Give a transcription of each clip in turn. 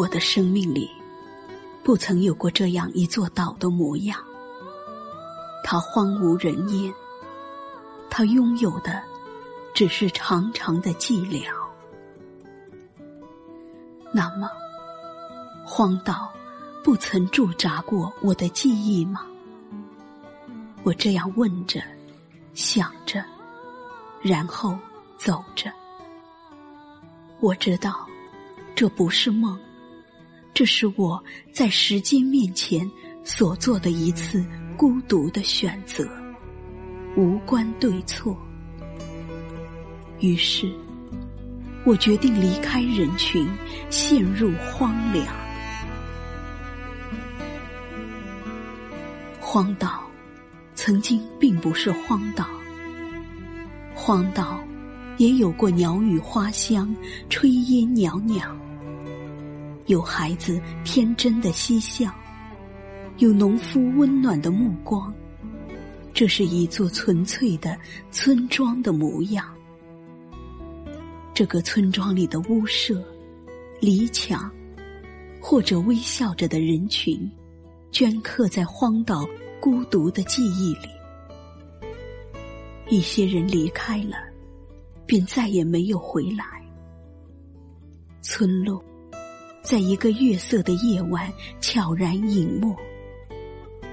我的生命里，不曾有过这样一座岛的模样。它荒无人烟，它拥有的只是长长的寂寥。那么，荒岛不曾驻扎过我的记忆吗？我这样问着，想着，然后走着。我知道，这不是梦，这是我在时间面前所做的一次孤独的选择，无关对错。于是，我决定离开人群，陷入荒凉。荒岛曾经并不是荒岛，荒岛。也有过鸟语花香、炊烟袅袅，有孩子天真的嬉笑，有农夫温暖的目光。这是一座纯粹的村庄的模样。这个村庄里的屋舍、篱墙，或者微笑着的人群，镌刻在荒岛孤独的记忆里。一些人离开了。便再也没有回来。村落，在一个月色的夜晚悄然隐没。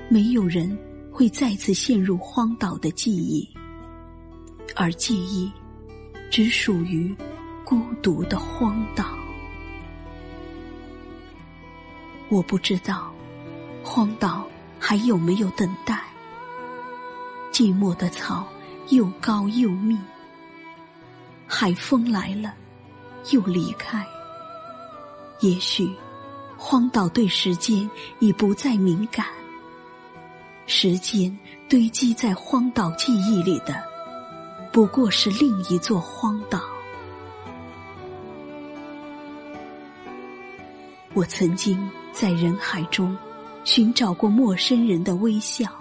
没有人会再次陷入荒岛的记忆，而记忆只属于孤独的荒岛。我不知道，荒岛还有没有等待。寂寞的草又高又密。海风来了，又离开。也许，荒岛对时间已不再敏感。时间堆积在荒岛记忆里的，不过是另一座荒岛。我曾经在人海中寻找过陌生人的微笑。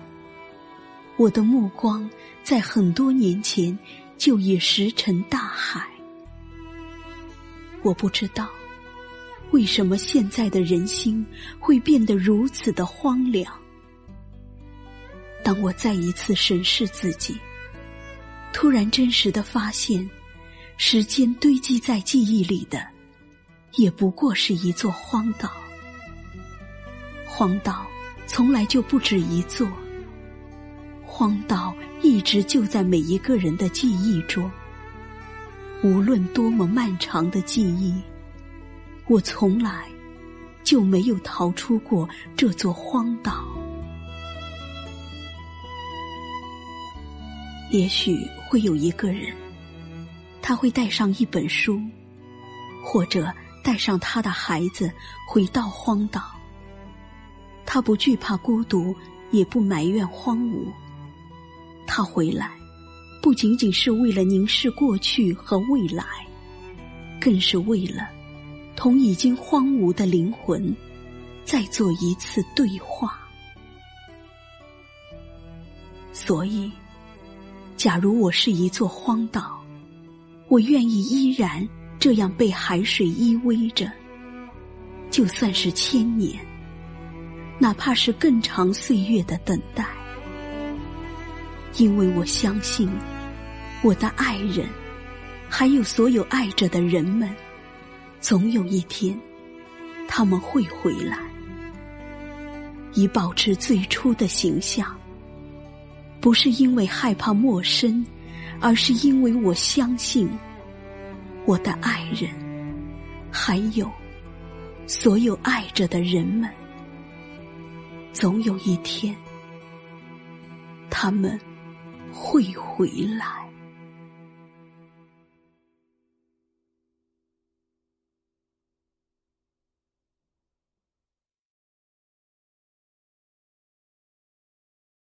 我的目光在很多年前。就已石沉大海。我不知道，为什么现在的人心会变得如此的荒凉。当我再一次审视自己，突然真实的发现，时间堆积在记忆里的，也不过是一座荒岛。荒岛从来就不止一座。荒岛一直就在每一个人的记忆中，无论多么漫长的记忆，我从来就没有逃出过这座荒岛。也许会有一个人，他会带上一本书，或者带上他的孩子回到荒岛。他不惧怕孤独，也不埋怨荒芜。他回来，不仅仅是为了凝视过去和未来，更是为了同已经荒芜的灵魂再做一次对话。所以，假如我是一座荒岛，我愿意依然这样被海水依偎着，就算是千年，哪怕是更长岁月的等待。因为我相信，我的爱人，还有所有爱着的人们，总有一天，他们会回来，以保持最初的形象。不是因为害怕陌生，而是因为我相信，我的爱人，还有所有爱着的人们，总有一天，他们。会回来。